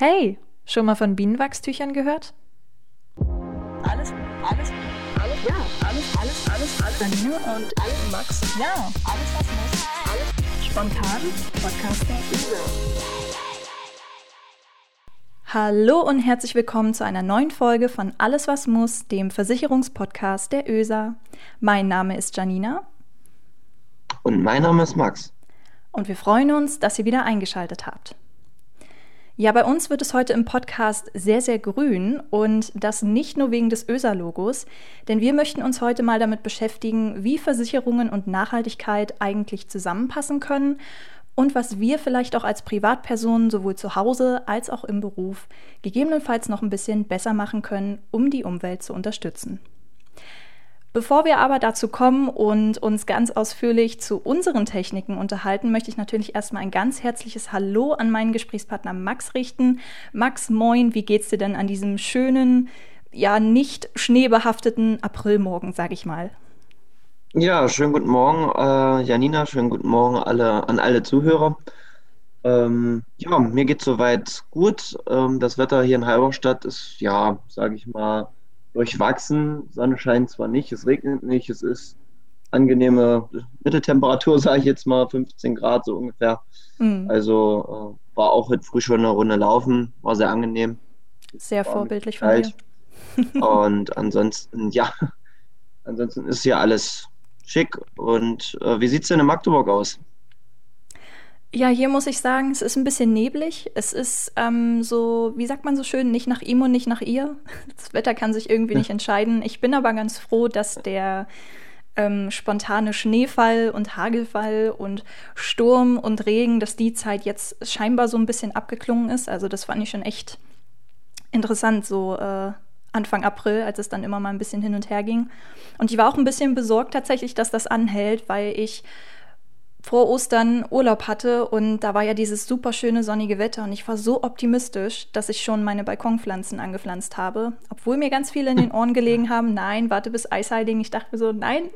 Hey, schon mal von Bienenwachstüchern gehört? Alles, alles, alles, ja, alles, alles, alles, alles. Janine und alles, Max, ja, alles, was muss, alles. Spontan, Podcast der Hallo und herzlich willkommen zu einer neuen Folge von Alles was muss, dem Versicherungspodcast der ÖSA. Mein Name ist Janina. Und mein Name ist Max. Und wir freuen uns, dass ihr wieder eingeschaltet habt. Ja, bei uns wird es heute im Podcast sehr, sehr grün und das nicht nur wegen des ÖSA-Logos, denn wir möchten uns heute mal damit beschäftigen, wie Versicherungen und Nachhaltigkeit eigentlich zusammenpassen können und was wir vielleicht auch als Privatpersonen sowohl zu Hause als auch im Beruf gegebenenfalls noch ein bisschen besser machen können, um die Umwelt zu unterstützen. Bevor wir aber dazu kommen und uns ganz ausführlich zu unseren Techniken unterhalten, möchte ich natürlich erstmal ein ganz herzliches Hallo an meinen Gesprächspartner Max richten. Max, moin, wie geht's dir denn an diesem schönen, ja nicht schneebehafteten Aprilmorgen, sag ich mal? Ja, schönen guten Morgen, äh, Janina, schönen guten Morgen alle, an alle Zuhörer. Ähm, ja, mir geht soweit gut. Ähm, das Wetter hier in Halberstadt ist, ja, sage ich mal, durchwachsen. Sonne scheint zwar nicht, es regnet nicht, es ist angenehme Mitteltemperatur, sage ich jetzt mal, 15 Grad so ungefähr. Mhm. Also äh, war auch heute früh schon eine Runde laufen, war sehr angenehm. Sehr war vorbildlich von dir. Und ansonsten, ja, ansonsten ist hier alles schick. Und äh, wie sieht es denn in Magdeburg aus? Ja, hier muss ich sagen, es ist ein bisschen neblig. Es ist ähm, so, wie sagt man so schön, nicht nach ihm und nicht nach ihr. Das Wetter kann sich irgendwie nicht entscheiden. Ich bin aber ganz froh, dass der ähm, spontane Schneefall und Hagelfall und Sturm und Regen, dass die Zeit jetzt scheinbar so ein bisschen abgeklungen ist. Also das fand ich schon echt interessant, so äh, Anfang April, als es dann immer mal ein bisschen hin und her ging. Und ich war auch ein bisschen besorgt tatsächlich, dass das anhält, weil ich vor Ostern Urlaub hatte und da war ja dieses super schöne sonnige Wetter und ich war so optimistisch, dass ich schon meine Balkonpflanzen angepflanzt habe, obwohl mir ganz viele in den Ohren gelegen haben, nein, warte bis Eisheiling. Ich dachte mir so, nein,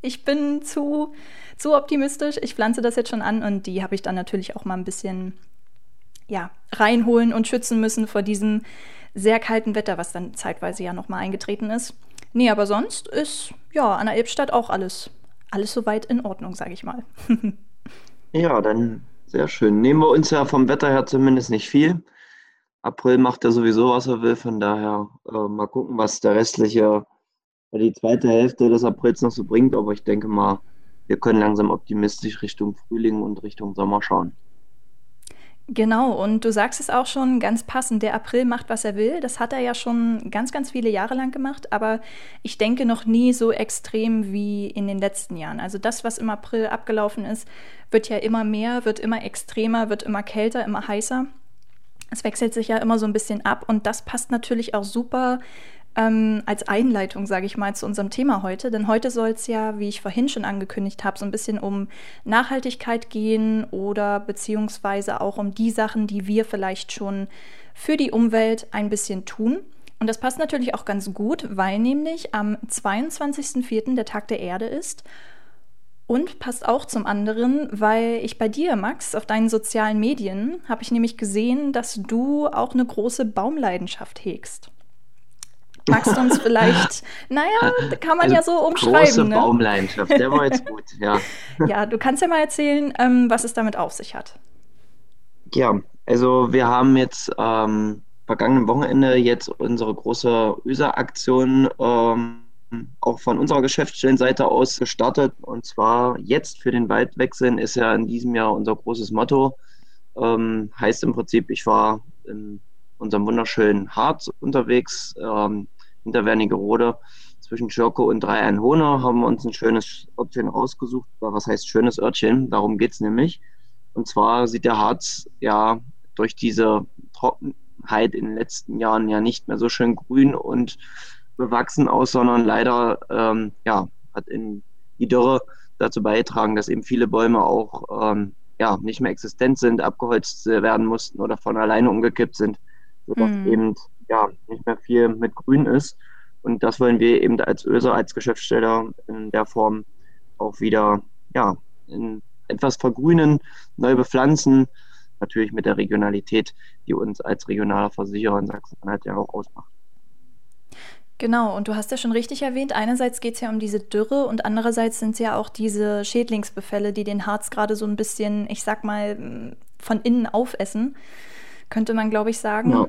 ich bin zu, zu optimistisch, ich pflanze das jetzt schon an und die habe ich dann natürlich auch mal ein bisschen ja, reinholen und schützen müssen vor diesem sehr kalten Wetter, was dann zeitweise ja nochmal eingetreten ist. Nee, aber sonst ist ja an der Elbstadt auch alles alles soweit in Ordnung, sage ich mal. ja, dann sehr schön. Nehmen wir uns ja vom Wetter her zumindest nicht viel. April macht er sowieso, was er will. Von daher äh, mal gucken, was der restliche, die zweite Hälfte des Aprils noch so bringt. Aber ich denke mal, wir können langsam optimistisch Richtung Frühling und Richtung Sommer schauen. Genau, und du sagst es auch schon ganz passend, der April macht, was er will. Das hat er ja schon ganz, ganz viele Jahre lang gemacht, aber ich denke noch nie so extrem wie in den letzten Jahren. Also das, was im April abgelaufen ist, wird ja immer mehr, wird immer extremer, wird immer kälter, immer heißer. Es wechselt sich ja immer so ein bisschen ab und das passt natürlich auch super ähm, als Einleitung, sage ich mal, zu unserem Thema heute. Denn heute soll es ja, wie ich vorhin schon angekündigt habe, so ein bisschen um Nachhaltigkeit gehen oder beziehungsweise auch um die Sachen, die wir vielleicht schon für die Umwelt ein bisschen tun. Und das passt natürlich auch ganz gut, weil nämlich am 22.04. der Tag der Erde ist. Und passt auch zum anderen, weil ich bei dir, Max, auf deinen sozialen Medien habe ich nämlich gesehen, dass du auch eine große Baumleidenschaft hegst. Magst du uns vielleicht, naja, kann man also ja so umschreiben. Große ne? Baumleidenschaft, der war jetzt gut, ja. Ja, du kannst ja mal erzählen, ähm, was es damit auf sich hat. Ja, also wir haben jetzt ähm, vergangenen Wochenende jetzt unsere große ÜSA-Aktion ähm, auch von unserer Geschäftsstellenseite aus gestartet. Und zwar jetzt für den Waldwechseln ist ja in diesem Jahr unser großes Motto. Ähm, heißt im Prinzip, ich war in unserem wunderschönen Harz unterwegs, ähm, hinter Wernigerode zwischen Schirko und Drei-Einhohner haben wir uns ein schönes Örtchen rausgesucht. Was heißt schönes Örtchen? Darum geht es nämlich. Und zwar sieht der Harz ja durch diese Trockenheit in den letzten Jahren ja nicht mehr so schön grün und bewachsen aus, sondern leider ähm, ja, hat in die Dürre dazu beigetragen, dass eben viele Bäume auch ähm, ja, nicht mehr existent sind, abgeholzt werden mussten oder von alleine umgekippt sind sodass mhm. eben ja nicht mehr viel mit Grün ist. Und das wollen wir eben als ÖSA, als Geschäftssteller in der Form auch wieder ja, in etwas vergrünen, neu bepflanzen, natürlich mit der Regionalität, die uns als regionaler Versicherer in Sachsen-Anhalt ja auch ausmacht. Genau, und du hast ja schon richtig erwähnt, einerseits geht es ja um diese Dürre und andererseits sind es ja auch diese Schädlingsbefälle, die den Harz gerade so ein bisschen, ich sag mal, von innen aufessen, könnte man, glaube ich, sagen. Ja.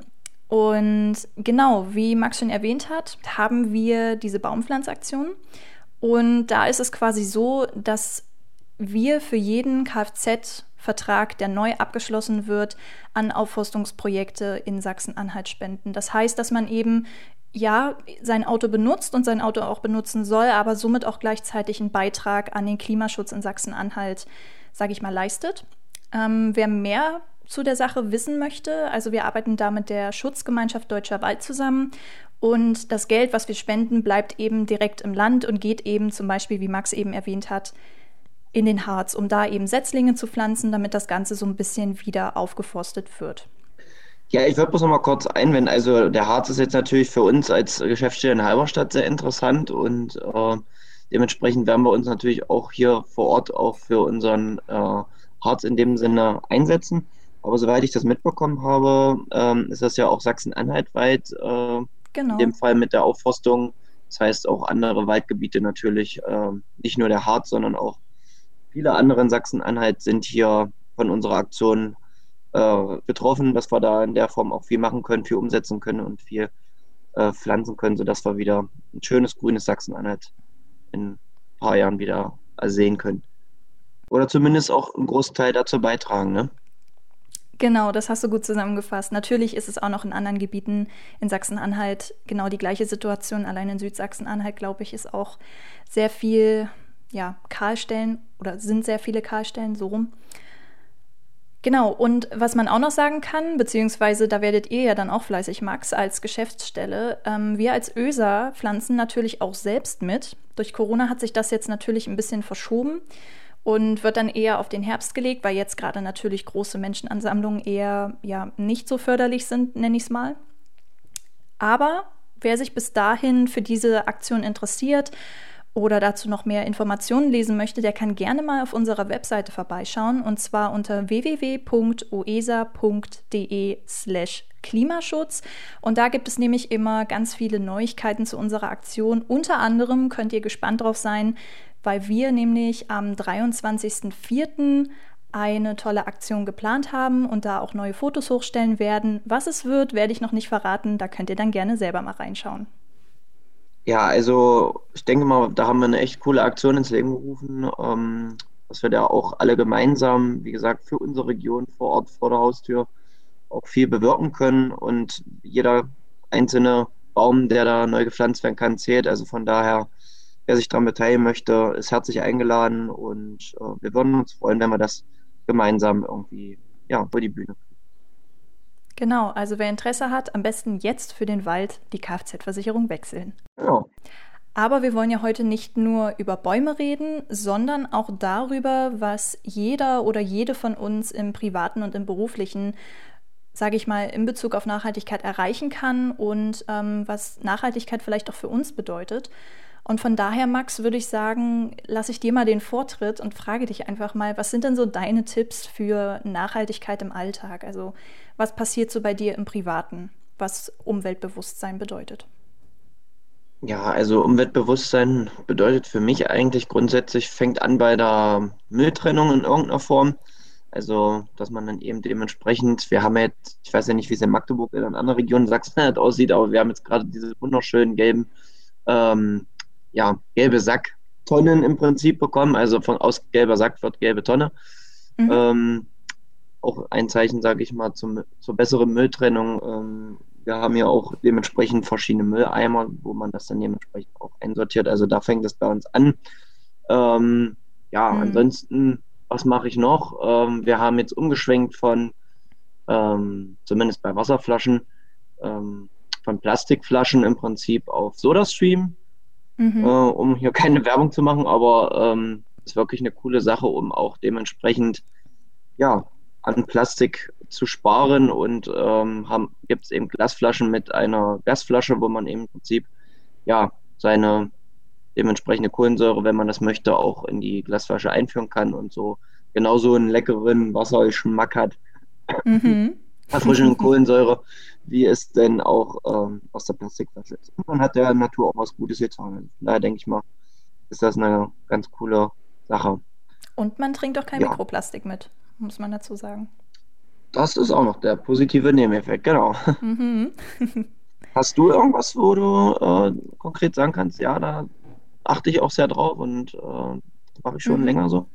Und genau, wie Max schon erwähnt hat, haben wir diese Baumpflanzaktion. Und da ist es quasi so, dass wir für jeden Kfz-Vertrag, der neu abgeschlossen wird, an Aufforstungsprojekte in Sachsen-Anhalt spenden. Das heißt, dass man eben ja sein Auto benutzt und sein Auto auch benutzen soll, aber somit auch gleichzeitig einen Beitrag an den Klimaschutz in Sachsen-Anhalt, sage ich mal, leistet. Ähm, wer mehr zu der Sache wissen möchte, also wir arbeiten da mit der Schutzgemeinschaft Deutscher Wald zusammen und das Geld, was wir spenden, bleibt eben direkt im Land und geht eben zum Beispiel, wie Max eben erwähnt hat, in den Harz, um da eben Setzlinge zu pflanzen, damit das Ganze so ein bisschen wieder aufgeforstet wird. Ja, ich würde bloß noch mal kurz einwenden. Also der Harz ist jetzt natürlich für uns als Geschäftsstelle in Halberstadt sehr interessant und äh, dementsprechend werden wir uns natürlich auch hier vor Ort auch für unseren äh, Harz in dem Sinne einsetzen. Aber soweit ich das mitbekommen habe, ähm, ist das ja auch Sachsen-Anhalt weit, äh, genau. in dem Fall mit der Aufforstung. Das heißt auch andere Waldgebiete natürlich, äh, nicht nur der Harz, sondern auch viele andere in Sachsen-Anhalt sind hier von unserer Aktion äh, betroffen, dass wir da in der Form auch viel machen können, viel umsetzen können und viel äh, pflanzen können, sodass wir wieder ein schönes grünes Sachsen-Anhalt in ein paar Jahren wieder sehen können. Oder zumindest auch einen Großteil dazu beitragen. Ne? Genau, das hast du gut zusammengefasst. Natürlich ist es auch noch in anderen Gebieten in Sachsen-Anhalt genau die gleiche Situation. Allein in Südsachsen-Anhalt, glaube ich, ist auch sehr viel ja, Kahlstellen oder sind sehr viele Kahlstellen so rum. Genau, und was man auch noch sagen kann, beziehungsweise da werdet ihr ja dann auch fleißig, Max, als Geschäftsstelle, ähm, wir als ÖSA pflanzen natürlich auch selbst mit. Durch Corona hat sich das jetzt natürlich ein bisschen verschoben und wird dann eher auf den Herbst gelegt, weil jetzt gerade natürlich große Menschenansammlungen eher ja nicht so förderlich sind, nenne ich es mal. Aber wer sich bis dahin für diese Aktion interessiert oder dazu noch mehr Informationen lesen möchte, der kann gerne mal auf unserer Webseite vorbeischauen und zwar unter www.oesa.de/slash Klimaschutz. Und da gibt es nämlich immer ganz viele Neuigkeiten zu unserer Aktion. Unter anderem könnt ihr gespannt drauf sein, weil wir nämlich am 23.04. eine tolle Aktion geplant haben und da auch neue Fotos hochstellen werden. Was es wird, werde ich noch nicht verraten. Da könnt ihr dann gerne selber mal reinschauen. Ja, also ich denke mal, da haben wir eine echt coole Aktion ins Leben gerufen, ähm, dass wir da auch alle gemeinsam, wie gesagt, für unsere Region vor Ort, vor der Haustür auch viel bewirken können und jeder einzelne Baum, der da neu gepflanzt werden kann, zählt. Also von daher Wer sich daran beteiligen möchte, ist herzlich eingeladen und äh, wir würden uns freuen, wenn wir das gemeinsam irgendwie ja, vor die Bühne kriegen. Genau, also wer Interesse hat, am besten jetzt für den Wald die Kfz-Versicherung wechseln. Genau. Aber wir wollen ja heute nicht nur über Bäume reden, sondern auch darüber, was jeder oder jede von uns im privaten und im beruflichen, sage ich mal, in Bezug auf Nachhaltigkeit erreichen kann und ähm, was Nachhaltigkeit vielleicht auch für uns bedeutet. Und von daher, Max, würde ich sagen, lasse ich dir mal den Vortritt und frage dich einfach mal, was sind denn so deine Tipps für Nachhaltigkeit im Alltag? Also was passiert so bei dir im Privaten, was Umweltbewusstsein bedeutet? Ja, also Umweltbewusstsein bedeutet für mich eigentlich grundsätzlich, fängt an bei der Mülltrennung in irgendeiner Form. Also, dass man dann eben dementsprechend, wir haben jetzt, ich weiß ja nicht, wie es in Magdeburg oder in anderen Regionen Sachsen aussieht, aber wir haben jetzt gerade diese wunderschönen gelben ähm, ja, gelbe Sacktonnen im Prinzip bekommen. Also von aus gelber Sack wird gelbe Tonne. Mhm. Ähm, auch ein Zeichen, sage ich mal, zum, zur besseren Mülltrennung. Ähm, wir haben ja auch dementsprechend verschiedene Mülleimer, wo man das dann dementsprechend auch einsortiert. Also da fängt es bei uns an. Ähm, ja, mhm. ansonsten, was mache ich noch? Ähm, wir haben jetzt umgeschwenkt von, ähm, zumindest bei Wasserflaschen, ähm, von Plastikflaschen im Prinzip auf SodaStream mhm. äh, um hier keine Werbung zu machen, aber ähm, ist wirklich eine coole Sache, um auch dementsprechend ja, an Plastik zu sparen und ähm, gibt es eben Glasflaschen mit einer Gasflasche, wo man eben im Prinzip ja seine dementsprechende Kohlensäure, wenn man das möchte, auch in die Glasflasche einführen kann und so genauso einen leckeren Wassergeschmack hat, mhm. Erfrischenden Kohlensäure, wie es denn auch ähm, aus der Plastikflasche ist. Und man hat der Natur auch was Gutes getan. Daher denke ich mal, ist das eine ganz coole Sache. Und man trinkt auch kein ja. Mikroplastik mit, muss man dazu sagen. Das ist auch noch der positive Nebeneffekt, genau. Mhm. Hast du irgendwas, wo du äh, konkret sagen kannst, ja, da achte ich auch sehr drauf und äh, mache ich schon mhm. länger so?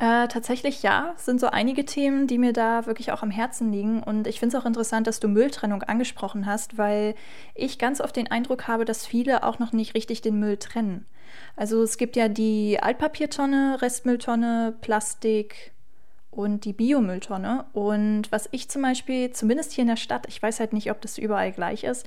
Äh, tatsächlich ja, sind so einige Themen, die mir da wirklich auch am Herzen liegen. Und ich finde es auch interessant, dass du Mülltrennung angesprochen hast, weil ich ganz oft den Eindruck habe, dass viele auch noch nicht richtig den Müll trennen. Also es gibt ja die Altpapiertonne, Restmülltonne, Plastik und die Biomülltonne. Und was ich zum Beispiel, zumindest hier in der Stadt, ich weiß halt nicht, ob das überall gleich ist,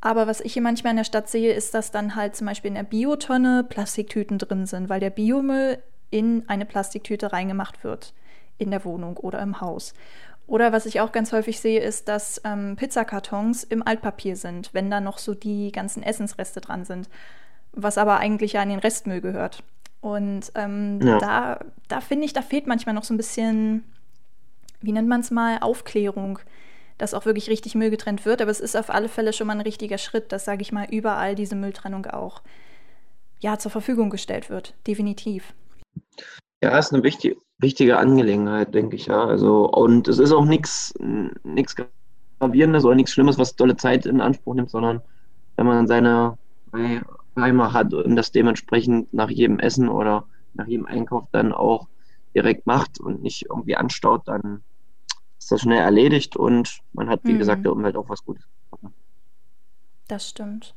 aber was ich hier manchmal in der Stadt sehe, ist, dass dann halt zum Beispiel in der Biotonne Plastiktüten drin sind, weil der Biomüll in eine Plastiktüte reingemacht wird in der Wohnung oder im Haus. Oder was ich auch ganz häufig sehe, ist, dass ähm, Pizzakartons im Altpapier sind, wenn da noch so die ganzen Essensreste dran sind, was aber eigentlich ja an den Restmüll gehört. Und ähm, ja. da, da finde ich, da fehlt manchmal noch so ein bisschen, wie nennt man es mal, Aufklärung, dass auch wirklich richtig Müll getrennt wird. Aber es ist auf alle Fälle schon mal ein richtiger Schritt, dass, sage ich mal, überall diese Mülltrennung auch ja, zur Verfügung gestellt wird. Definitiv. Ja, ist eine wichtige, wichtige Angelegenheit, denke ich, ja. Also, und es ist auch nichts Gravierendes oder nichts Schlimmes, was tolle Zeit in Anspruch nimmt, sondern wenn man seine Heimer hat und das dementsprechend nach jedem Essen oder nach jedem Einkauf dann auch direkt macht und nicht irgendwie anstaut, dann ist das schnell erledigt und man hat, wie mhm. gesagt, der Umwelt auch was Gutes. Das stimmt.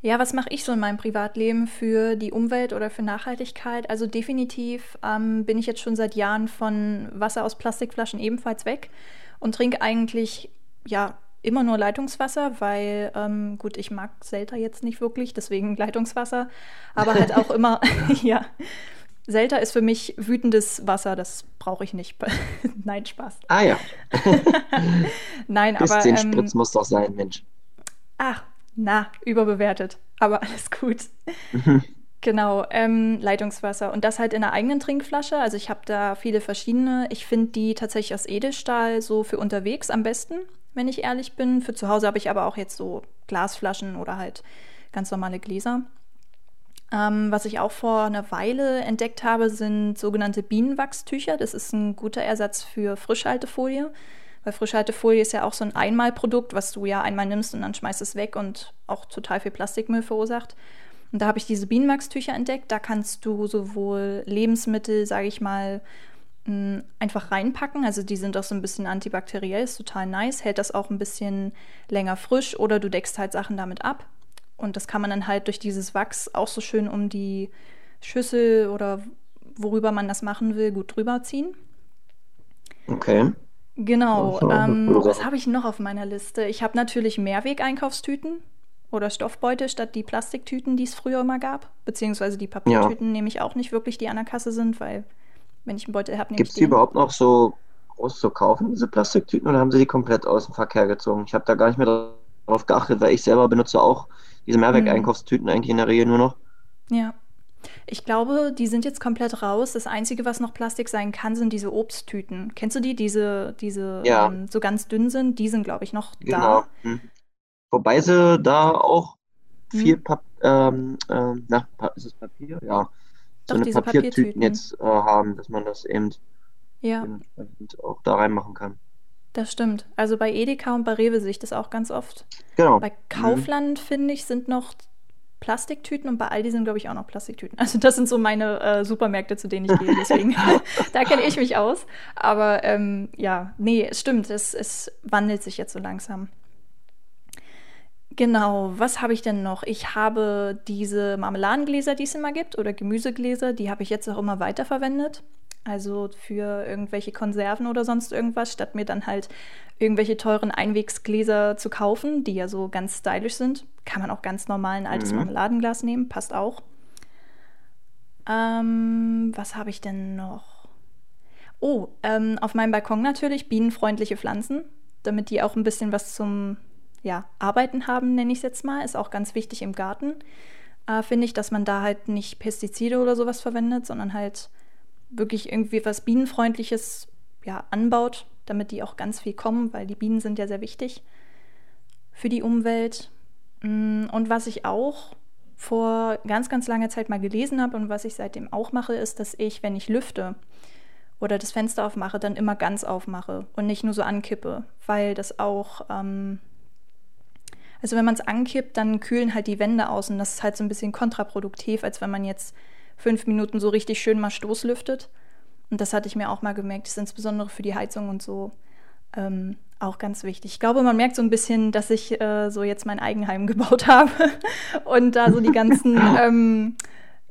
Ja, was mache ich so in meinem Privatleben für die Umwelt oder für Nachhaltigkeit? Also definitiv ähm, bin ich jetzt schon seit Jahren von Wasser aus Plastikflaschen ebenfalls weg und trinke eigentlich ja immer nur Leitungswasser, weil ähm, gut, ich mag Selter jetzt nicht wirklich, deswegen Leitungswasser, aber halt auch immer ja. Selter ist für mich wütendes Wasser, das brauche ich nicht. Nein, Spaß. Ah ja. Nein, aber. Den ähm, Spritz muss doch sein, Mensch. Ach, na, überbewertet. Aber alles gut. Genau, ähm, Leitungswasser. Und das halt in einer eigenen Trinkflasche. Also ich habe da viele verschiedene. Ich finde die tatsächlich aus Edelstahl so für unterwegs am besten, wenn ich ehrlich bin. Für zu Hause habe ich aber auch jetzt so Glasflaschen oder halt ganz normale Gläser. Ähm, was ich auch vor einer Weile entdeckt habe, sind sogenannte Bienenwachstücher. Das ist ein guter Ersatz für Frischhaltefolie. Weil Frischhaltefolie ist ja auch so ein Einmalprodukt, was du ja einmal nimmst und dann schmeißt es weg und auch total viel Plastikmüll verursacht. Und da habe ich diese Bienenwachstücher entdeckt. Da kannst du sowohl Lebensmittel, sage ich mal, einfach reinpacken. Also die sind auch so ein bisschen antibakteriell, ist total nice, hält das auch ein bisschen länger frisch oder du deckst halt Sachen damit ab. Und das kann man dann halt durch dieses Wachs auch so schön um die Schüssel oder worüber man das machen will, gut drüber ziehen. Okay. Genau. Ähm, was habe ich noch auf meiner Liste? Ich habe natürlich Mehrweg-Einkaufstüten oder Stoffbeutel statt die Plastiktüten, die es früher immer gab. Beziehungsweise die Papiertüten ja. nehme ich auch nicht wirklich, die an der Kasse sind, weil wenn ich einen Beutel habe, nehme Gibt es die überhaupt noch so groß zu kaufen, diese Plastiktüten, oder haben sie die komplett aus dem Verkehr gezogen? Ich habe da gar nicht mehr darauf geachtet, weil ich selber benutze auch diese Mehrweg-Einkaufstüten hm. eigentlich in der Regel nur noch. Ja. Ich glaube, die sind jetzt komplett raus. Das Einzige, was noch Plastik sein kann, sind diese Obsttüten. Kennst du die? Diese, diese ja. ähm, so ganz dünn sind, die sind, glaube ich, noch genau. da. Hm. Wobei sie da auch hm. viel Pap ähm, äh, nach, ist es Papier? Ja. So Doch, eine Papiertüten jetzt äh, haben, dass man das eben ja. auch da reinmachen kann. Das stimmt. Also bei Edeka und bei Rewe sehe ich das auch ganz oft. Genau. Bei Kaufland, mhm. finde ich, sind noch Plastiktüten und bei Aldi sind, glaube ich, auch noch Plastiktüten. Also das sind so meine äh, Supermärkte, zu denen ich gehe. Deswegen, da kenne ich mich aus. Aber ähm, ja, nee, es stimmt, es, es wandelt sich jetzt so langsam. Genau, was habe ich denn noch? Ich habe diese Marmeladengläser, die es immer gibt, oder Gemüsegläser, die habe ich jetzt auch immer weiterverwendet. Also für irgendwelche Konserven oder sonst irgendwas, statt mir dann halt irgendwelche teuren Einwegsgläser zu kaufen, die ja so ganz stylisch sind. Kann man auch ganz normal ein altes mhm. Marmeladenglas nehmen, passt auch. Ähm, was habe ich denn noch? Oh, ähm, auf meinem Balkon natürlich bienenfreundliche Pflanzen, damit die auch ein bisschen was zum ja, Arbeiten haben, nenne ich es jetzt mal. Ist auch ganz wichtig im Garten, äh, finde ich, dass man da halt nicht Pestizide oder sowas verwendet, sondern halt wirklich irgendwie was Bienenfreundliches ja, anbaut, damit die auch ganz viel kommen, weil die Bienen sind ja sehr wichtig für die Umwelt. Mm, und was ich auch vor ganz, ganz langer Zeit mal gelesen habe und was ich seitdem auch mache, ist, dass ich, wenn ich lüfte oder das Fenster aufmache, dann immer ganz aufmache und nicht nur so ankippe, weil das auch, ähm, also wenn man es ankippt, dann kühlen halt die Wände aus und das ist halt so ein bisschen kontraproduktiv, als wenn man jetzt fünf Minuten so richtig schön mal Stoßlüftet. Und das hatte ich mir auch mal gemerkt, das ist insbesondere für die Heizung und so ähm, auch ganz wichtig. Ich glaube, man merkt so ein bisschen, dass ich äh, so jetzt mein Eigenheim gebaut habe und da so die ganzen ähm,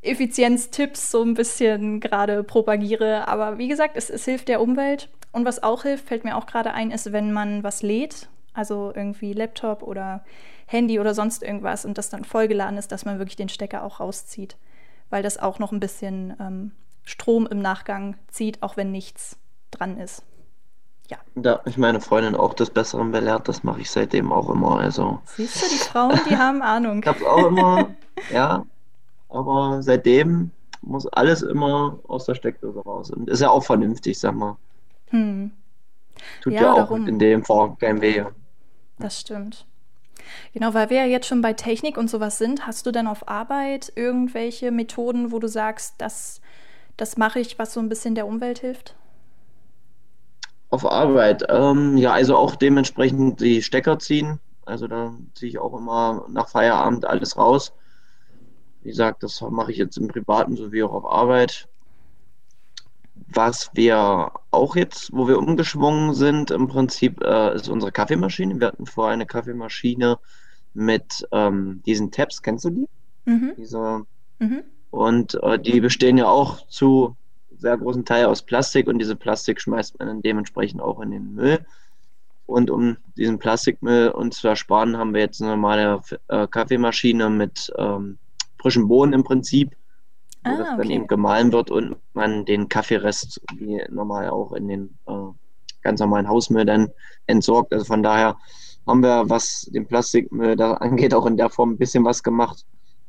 Effizienztipps so ein bisschen gerade propagiere. Aber wie gesagt, es, es hilft der Umwelt. Und was auch hilft, fällt mir auch gerade ein, ist, wenn man was lädt, also irgendwie Laptop oder Handy oder sonst irgendwas und das dann vollgeladen ist, dass man wirklich den Stecker auch rauszieht, weil das auch noch ein bisschen ähm, Strom im Nachgang zieht, auch wenn nichts dran ist ja. Da ich meine Freundin auch des Besseren belehrt, das mache ich seitdem auch immer. Also. Siehst du, die Frauen, die haben Ahnung. ich habe auch immer, ja, aber seitdem muss alles immer aus der Steckdose raus. Und ist ja auch vernünftig, sag mal. Hm. Tut ja, ja auch darum. in dem Fall kein Weh. Das stimmt. Genau, weil wir ja jetzt schon bei Technik und sowas sind, hast du denn auf Arbeit irgendwelche Methoden, wo du sagst, das, das mache ich, was so ein bisschen der Umwelt hilft? Auf Arbeit, ähm, ja, also auch dementsprechend die Stecker ziehen. Also da ziehe ich auch immer nach Feierabend alles raus. Wie gesagt, das mache ich jetzt im Privaten sowie auch auf Arbeit. Was wir auch jetzt, wo wir umgeschwungen sind, im Prinzip äh, ist unsere Kaffeemaschine. Wir hatten vorher eine Kaffeemaschine mit ähm, diesen Tabs, kennst du die? Mhm. Diese, mhm. Und äh, die bestehen ja auch zu sehr großen Teil aus Plastik und diese Plastik schmeißt man dann dementsprechend auch in den Müll. Und um diesen Plastikmüll uns zu ersparen, haben wir jetzt eine normale äh, Kaffeemaschine mit ähm, frischen Bohnen im Prinzip, wo ah, das okay. dann eben gemahlen wird und man den Kaffeerest wie normal auch in den äh, ganz normalen Hausmüll dann entsorgt. Also von daher haben wir, was den Plastikmüll da angeht, auch in der Form ein bisschen was gemacht.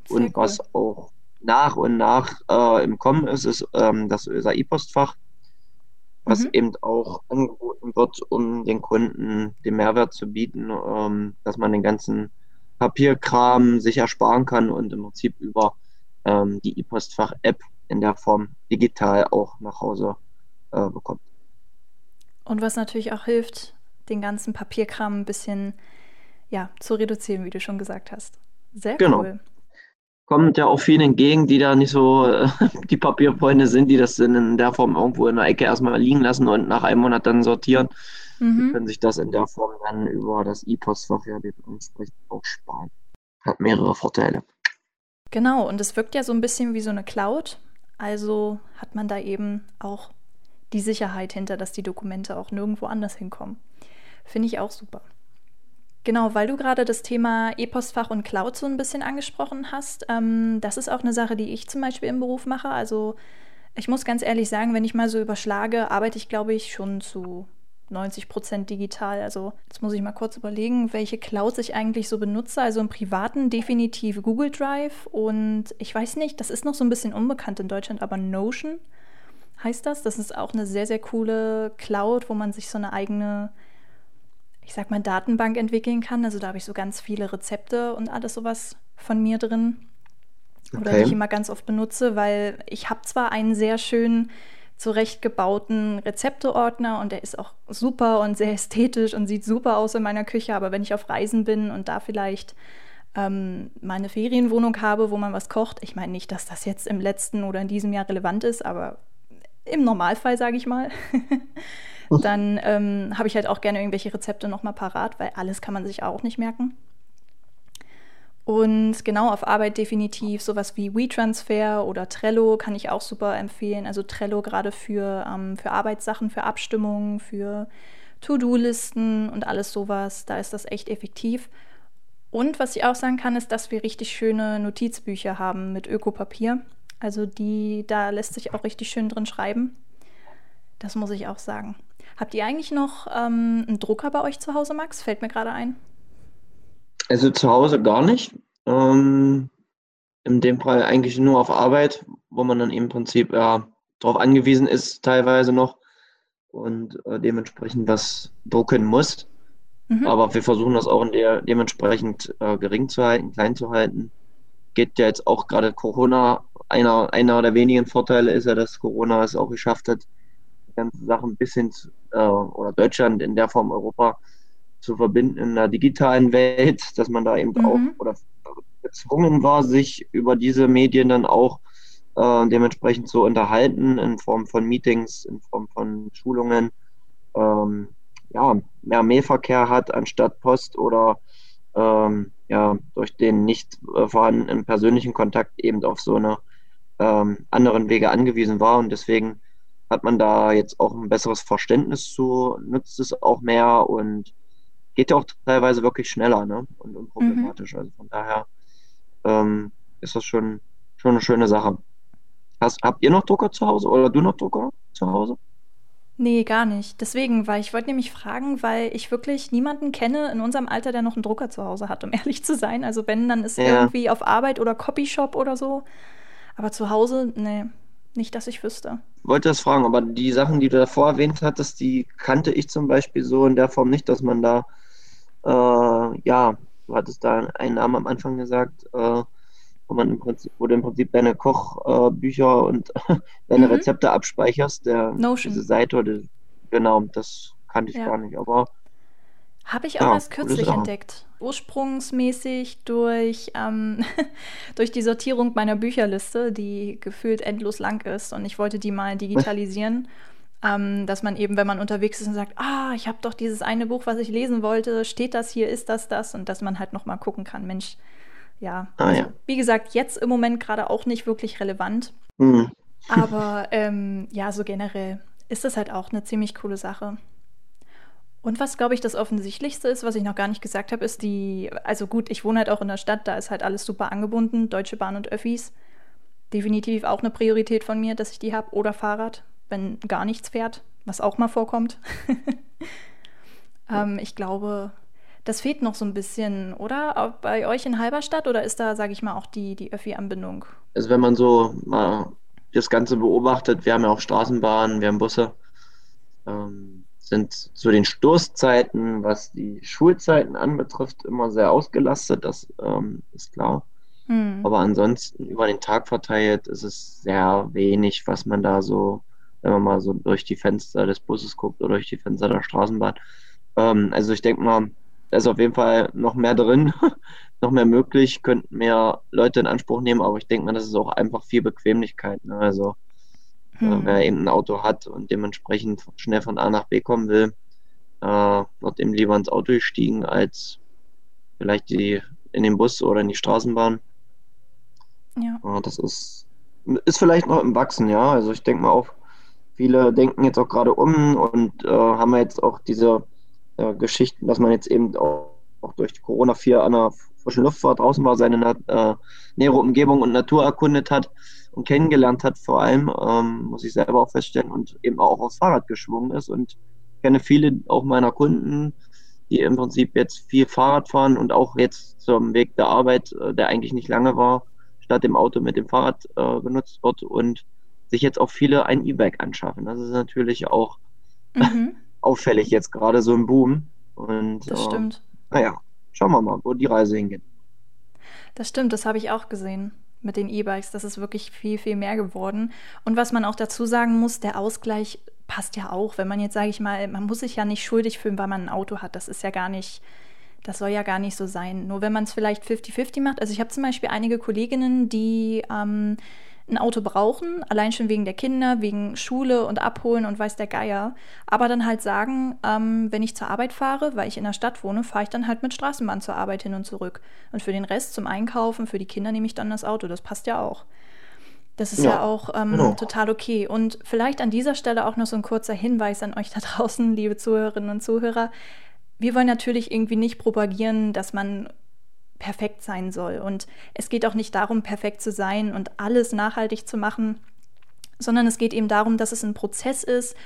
Sehr und cool. was auch nach und nach äh, im Kommen ist, ist ähm, das ÖSAI-Postfach, was mhm. eben auch angeboten wird, um den Kunden den Mehrwert zu bieten, ähm, dass man den ganzen Papierkram sich ersparen kann und im Prinzip über ähm, die E-Postfach-App in der Form digital auch nach Hause äh, bekommt. Und was natürlich auch hilft, den ganzen Papierkram ein bisschen ja, zu reduzieren, wie du schon gesagt hast. Sehr genau. cool kommt ja auch vielen entgegen, die da nicht so äh, die Papierfreunde sind, die das in der Form irgendwo in der Ecke erstmal liegen lassen und nach einem Monat dann sortieren. Mhm. Die können sich das in der Form dann über das E-Postfach ja dementsprechend auch sparen. Hat mehrere Vorteile. Genau, und es wirkt ja so ein bisschen wie so eine Cloud. Also hat man da eben auch die Sicherheit hinter, dass die Dokumente auch nirgendwo anders hinkommen. Finde ich auch super. Genau, weil du gerade das Thema E-Postfach und Cloud so ein bisschen angesprochen hast. Ähm, das ist auch eine Sache, die ich zum Beispiel im Beruf mache. Also ich muss ganz ehrlich sagen, wenn ich mal so überschlage, arbeite ich, glaube ich, schon zu 90 Prozent digital. Also jetzt muss ich mal kurz überlegen, welche Clouds ich eigentlich so benutze. Also im privaten definitiv Google Drive und ich weiß nicht, das ist noch so ein bisschen unbekannt in Deutschland, aber Notion heißt das. Das ist auch eine sehr, sehr coole Cloud, wo man sich so eine eigene ich sag mal, Datenbank entwickeln kann. Also da habe ich so ganz viele Rezepte und alles sowas von mir drin. Oder okay. die ich immer ganz oft benutze, weil ich habe zwar einen sehr schönen zurechtgebauten Rezepteordner und der ist auch super und sehr ästhetisch und sieht super aus in meiner Küche, aber wenn ich auf Reisen bin und da vielleicht ähm, meine Ferienwohnung habe, wo man was kocht, ich meine nicht, dass das jetzt im letzten oder in diesem Jahr relevant ist, aber im Normalfall sage ich mal, dann ähm, habe ich halt auch gerne irgendwelche Rezepte nochmal parat, weil alles kann man sich auch nicht merken. Und genau auf Arbeit definitiv sowas wie WeTransfer oder Trello kann ich auch super empfehlen. Also Trello gerade für, ähm, für Arbeitssachen, für Abstimmungen, für To-Do-Listen und alles sowas. Da ist das echt effektiv. Und was ich auch sagen kann, ist, dass wir richtig schöne Notizbücher haben mit Ökopapier. Also die, da lässt sich auch richtig schön drin schreiben. Das muss ich auch sagen. Habt ihr eigentlich noch ähm, einen Drucker bei euch zu Hause, Max? Fällt mir gerade ein. Also zu Hause gar nicht. Ähm, in dem Fall eigentlich nur auf Arbeit, wo man dann im Prinzip ja, darauf angewiesen ist, teilweise noch. und äh, dementsprechend was drucken musst. Mhm. Aber wir versuchen das auch der dementsprechend äh, gering zu halten, klein zu halten. Geht ja jetzt auch gerade Corona. Einer, einer der wenigen Vorteile ist ja, dass Corona es auch geschafft hat, die ganze Sache ein bisschen zu, äh, oder Deutschland in der Form Europa zu verbinden in der digitalen Welt, dass man da eben mhm. auch oder gezwungen war, sich über diese Medien dann auch äh, dementsprechend zu unterhalten in Form von Meetings, in Form von Schulungen, ähm, ja, mehr Mailverkehr hat anstatt Post oder ähm, ja, durch den nicht äh, vorhandenen persönlichen Kontakt eben auf so eine ähm, anderen Wege angewiesen war und deswegen hat man da jetzt auch ein besseres Verständnis zu, nutzt es auch mehr und geht ja auch teilweise wirklich schneller ne? und unproblematisch. Mhm. Also von daher ähm, ist das schon, schon eine schöne Sache. Hast, habt ihr noch Drucker zu Hause oder du noch Drucker zu Hause? Nee, gar nicht. Deswegen, weil ich wollte nämlich fragen, weil ich wirklich niemanden kenne in unserem Alter, der noch einen Drucker zu Hause hat, um ehrlich zu sein. Also wenn, dann ist ja. irgendwie auf Arbeit oder Copyshop oder so. Aber zu Hause, nee, nicht, dass ich wüsste. Wollte das fragen, aber die Sachen, die du davor erwähnt hattest, die kannte ich zum Beispiel so in der Form nicht, dass man da, äh, ja, du hattest da einen Namen am Anfang gesagt, äh, wo man im Prinzip, wo du im Prinzip deine Kochbücher und deine mhm. Rezepte abspeicherst. Der, Notion. Diese Seite, oder, genau, das kannte ich ja. gar nicht, aber. Habe ich auch ja, erst kürzlich entdeckt. Ursprungsmäßig durch, ähm, durch die Sortierung meiner Bücherliste, die gefühlt endlos lang ist. Und ich wollte die mal digitalisieren. Ähm, dass man eben, wenn man unterwegs ist und sagt, ah, ich habe doch dieses eine Buch, was ich lesen wollte, steht das hier, ist das das? Und dass man halt noch mal gucken kann, Mensch, ja, ah, also, ja. wie gesagt, jetzt im Moment gerade auch nicht wirklich relevant. Mhm. Aber ähm, ja, so generell ist das halt auch eine ziemlich coole Sache. Und was, glaube ich, das Offensichtlichste ist, was ich noch gar nicht gesagt habe, ist die, also gut, ich wohne halt auch in der Stadt, da ist halt alles super angebunden, Deutsche Bahn und Öffis. Definitiv auch eine Priorität von mir, dass ich die habe. Oder Fahrrad, wenn gar nichts fährt, was auch mal vorkommt. ähm, ich glaube, das fehlt noch so ein bisschen, oder? Bei euch in Halberstadt oder ist da, sage ich mal, auch die, die Öffi-Anbindung? Also wenn man so mal das Ganze beobachtet, wir haben ja auch Straßenbahnen, wir haben Busse, ähm, sind zu den Stoßzeiten, was die Schulzeiten anbetrifft, immer sehr ausgelastet, das ähm, ist klar. Hm. Aber ansonsten über den Tag verteilt ist es sehr wenig, was man da so, wenn man mal so durch die Fenster des Busses guckt oder durch die Fenster der Straßenbahn. Ähm, also ich denke mal, da ist auf jeden Fall noch mehr drin, noch mehr möglich, könnten mehr Leute in Anspruch nehmen, aber ich denke mal, das ist auch einfach viel Bequemlichkeit. Ne? Also äh, hm. äh, wer eben ein Auto hat und dementsprechend schnell von A nach B kommen will, äh, wird eben lieber ins Auto gestiegen, als vielleicht die in den Bus oder in die Straßenbahn. Ja. Äh, das ist, ist vielleicht noch im Wachsen, ja. Also ich denke mal auch, viele denken jetzt auch gerade um und äh, haben jetzt auch diese äh, Geschichten, dass man jetzt eben auch, auch durch Corona viel an der frischen Luftfahrt draußen war, seine äh, nähere Umgebung und Natur erkundet hat und kennengelernt hat, vor allem, ähm, muss ich selber auch feststellen, und eben auch aufs Fahrrad geschwungen ist. Und ich kenne viele auch meiner Kunden, die im Prinzip jetzt viel Fahrrad fahren und auch jetzt zum Weg der Arbeit, äh, der eigentlich nicht lange war, statt dem Auto mit dem Fahrrad äh, benutzt wird und sich jetzt auch viele ein E-Bike anschaffen. Das ist natürlich auch mhm. auffällig jetzt gerade so im Boom. Und, das äh, stimmt. Naja, schauen wir mal, wo die Reise hingeht. Das stimmt, das habe ich auch gesehen mit den E-Bikes. Das ist wirklich viel, viel mehr geworden. Und was man auch dazu sagen muss, der Ausgleich passt ja auch. Wenn man jetzt, sage ich mal, man muss sich ja nicht schuldig fühlen, weil man ein Auto hat. Das ist ja gar nicht, das soll ja gar nicht so sein. Nur wenn man es vielleicht 50-50 macht. Also ich habe zum Beispiel einige Kolleginnen, die ähm, ein Auto brauchen, allein schon wegen der Kinder, wegen Schule und Abholen und weiß der Geier. Aber dann halt sagen, ähm, wenn ich zur Arbeit fahre, weil ich in der Stadt wohne, fahre ich dann halt mit Straßenbahn zur Arbeit hin und zurück. Und für den Rest zum Einkaufen, für die Kinder nehme ich dann das Auto. Das passt ja auch. Das ist ja, ja auch ähm, genau. total okay. Und vielleicht an dieser Stelle auch noch so ein kurzer Hinweis an euch da draußen, liebe Zuhörerinnen und Zuhörer. Wir wollen natürlich irgendwie nicht propagieren, dass man perfekt sein soll. Und es geht auch nicht darum, perfekt zu sein und alles nachhaltig zu machen, sondern es geht eben darum, dass es ein Prozess ist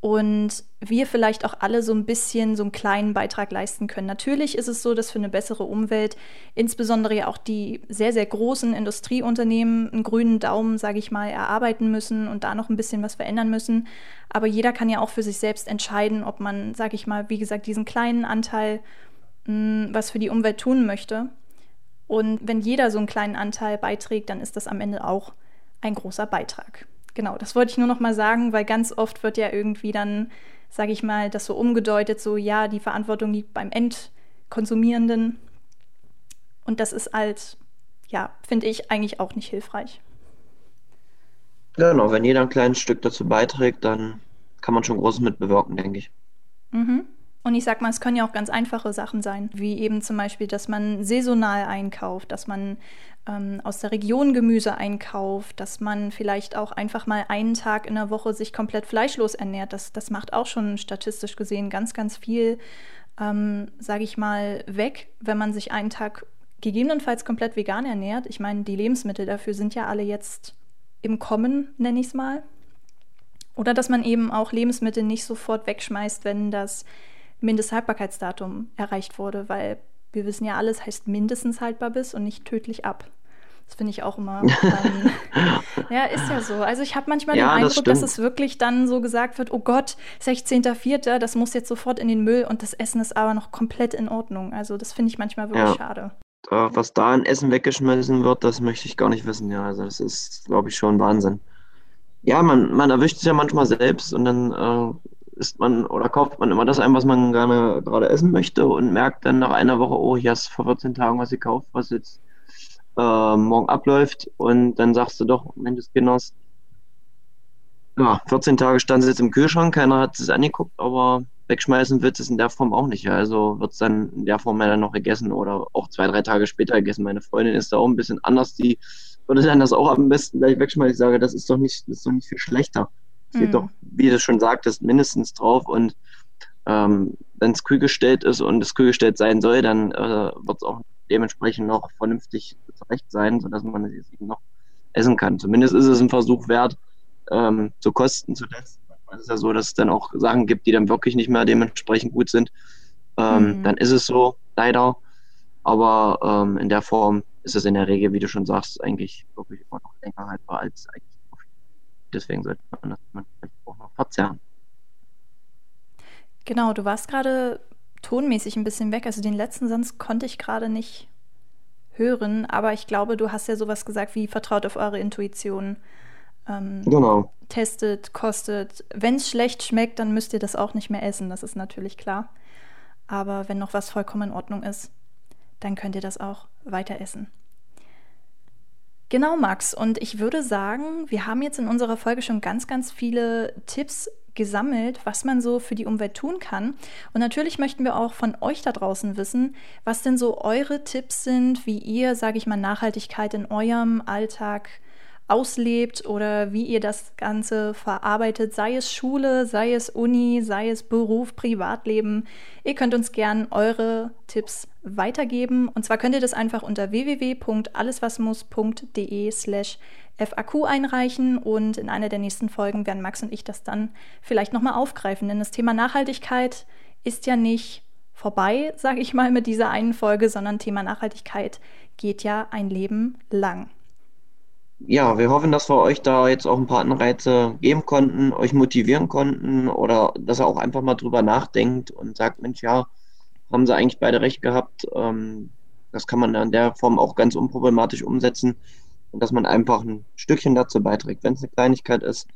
und wir vielleicht auch alle so ein bisschen so einen kleinen Beitrag leisten können. Natürlich ist es so, dass für eine bessere Umwelt insbesondere ja auch die sehr, sehr großen Industrieunternehmen einen grünen Daumen, sage ich mal, erarbeiten müssen und da noch ein bisschen was verändern müssen. Aber jeder kann ja auch für sich selbst entscheiden, ob man, sage ich mal, wie gesagt, diesen kleinen Anteil mh, was für die Umwelt tun möchte. Und wenn jeder so einen kleinen Anteil beiträgt, dann ist das am Ende auch ein großer Beitrag. Genau, das wollte ich nur noch mal sagen, weil ganz oft wird ja irgendwie dann, sage ich mal, das so umgedeutet, so ja, die Verantwortung liegt beim Endkonsumierenden. Und das ist halt, ja, finde ich eigentlich auch nicht hilfreich. Genau, wenn jeder ein kleines Stück dazu beiträgt, dann kann man schon Großes mit bewirken, denke ich. Mhm. Und ich sag mal, es können ja auch ganz einfache Sachen sein, wie eben zum Beispiel, dass man saisonal einkauft, dass man ähm, aus der Region Gemüse einkauft, dass man vielleicht auch einfach mal einen Tag in der Woche sich komplett fleischlos ernährt. Das, das macht auch schon statistisch gesehen ganz, ganz viel, ähm, sage ich mal, weg, wenn man sich einen Tag gegebenenfalls komplett vegan ernährt. Ich meine, die Lebensmittel dafür sind ja alle jetzt im Kommen, nenne ich es mal. Oder dass man eben auch Lebensmittel nicht sofort wegschmeißt, wenn das Mindesthaltbarkeitsdatum erreicht wurde, weil wir wissen ja, alles heißt mindestens haltbar bis und nicht tödlich ab. Das finde ich auch immer. Ähm, ja, ist ja so. Also ich habe manchmal ja, den Eindruck, das dass es wirklich dann so gesagt wird, oh Gott, 16.04., das muss jetzt sofort in den Müll und das Essen ist aber noch komplett in Ordnung. Also das finde ich manchmal wirklich ja. schade. was da an Essen weggeschmissen wird, das möchte ich gar nicht wissen. Ja, also das ist, glaube ich, schon Wahnsinn. Ja, man, man erwischt es ja manchmal selbst und dann äh, isst man oder kauft man immer das ein, was man gerne gerade essen möchte und merkt dann nach einer Woche, oh, hier hast vor 14 Tagen was gekauft, was jetzt äh, morgen abläuft. Und dann sagst du doch, Kinders, ja, 14 Tage stand es jetzt im Kühlschrank, keiner hat es angeguckt, aber wegschmeißen wird es in der Form auch nicht. Also wird es dann in der Form ja dann noch gegessen oder auch zwei, drei Tage später gegessen. Meine Freundin ist da auch ein bisschen anders, die würde dann das auch am besten gleich wegschmeißen. Ich sage, das ist doch nicht, das ist doch nicht viel schlechter. Steht mhm. doch, wie du schon sagtest, mindestens drauf und ähm, wenn es kühlgestellt ist und es kühlgestellt sein soll, dann äh, wird es auch dementsprechend noch vernünftig zurecht sein, sodass man es eben noch essen kann. Zumindest ist es ein Versuch wert, ähm, zu kosten, zu testen. Es ist ja so, dass es dann auch Sachen gibt, die dann wirklich nicht mehr dementsprechend gut sind. Ähm, mhm. Dann ist es so, leider. Aber ähm, in der Form ist es in der Regel, wie du schon sagst, eigentlich wirklich immer noch länger haltbar als eigentlich deswegen sollte man das vielleicht auch noch verzerren. Genau, du warst gerade tonmäßig ein bisschen weg. Also den letzten Satz konnte ich gerade nicht hören, aber ich glaube, du hast ja sowas gesagt wie vertraut auf eure Intuition. Ähm, genau. Testet, kostet. Wenn es schlecht schmeckt, dann müsst ihr das auch nicht mehr essen, das ist natürlich klar. Aber wenn noch was vollkommen in Ordnung ist, dann könnt ihr das auch weiter essen. Genau, Max. Und ich würde sagen, wir haben jetzt in unserer Folge schon ganz, ganz viele Tipps gesammelt, was man so für die Umwelt tun kann. Und natürlich möchten wir auch von euch da draußen wissen, was denn so eure Tipps sind, wie ihr, sage ich mal, Nachhaltigkeit in eurem Alltag auslebt oder wie ihr das Ganze verarbeitet, sei es Schule, sei es Uni, sei es Beruf, Privatleben. Ihr könnt uns gern eure Tipps weitergeben. Und zwar könnt ihr das einfach unter www.alleswasmuss.de slash FAQ einreichen und in einer der nächsten Folgen werden Max und ich das dann vielleicht nochmal aufgreifen. Denn das Thema Nachhaltigkeit ist ja nicht vorbei, sage ich mal, mit dieser einen Folge, sondern Thema Nachhaltigkeit geht ja ein Leben lang ja, wir hoffen, dass wir euch da jetzt auch ein paar Anreize geben konnten, euch motivieren konnten oder dass ihr auch einfach mal drüber nachdenkt und sagt, Mensch, ja, haben sie eigentlich beide recht gehabt. Ähm, das kann man in der Form auch ganz unproblematisch umsetzen und dass man einfach ein Stückchen dazu beiträgt, wenn es eine Kleinigkeit ist.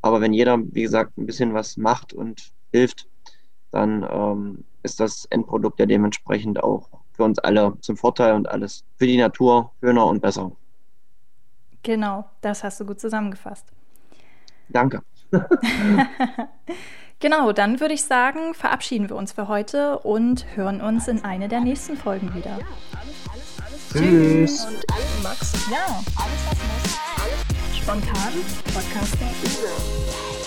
Aber wenn jeder, wie gesagt, ein bisschen was macht und hilft, dann ähm, ist das Endprodukt ja dementsprechend auch für uns alle zum Vorteil und alles für die Natur schöner und besser. Genau, das hast du gut zusammengefasst. Danke. genau, dann würde ich sagen, verabschieden wir uns für heute und hören uns in einer der nächsten Folgen wieder. Ja, alles, alles, alles. Tschüss. Und alles Max. Ja, alles was muss. Alles spontan. Podcast der Übel.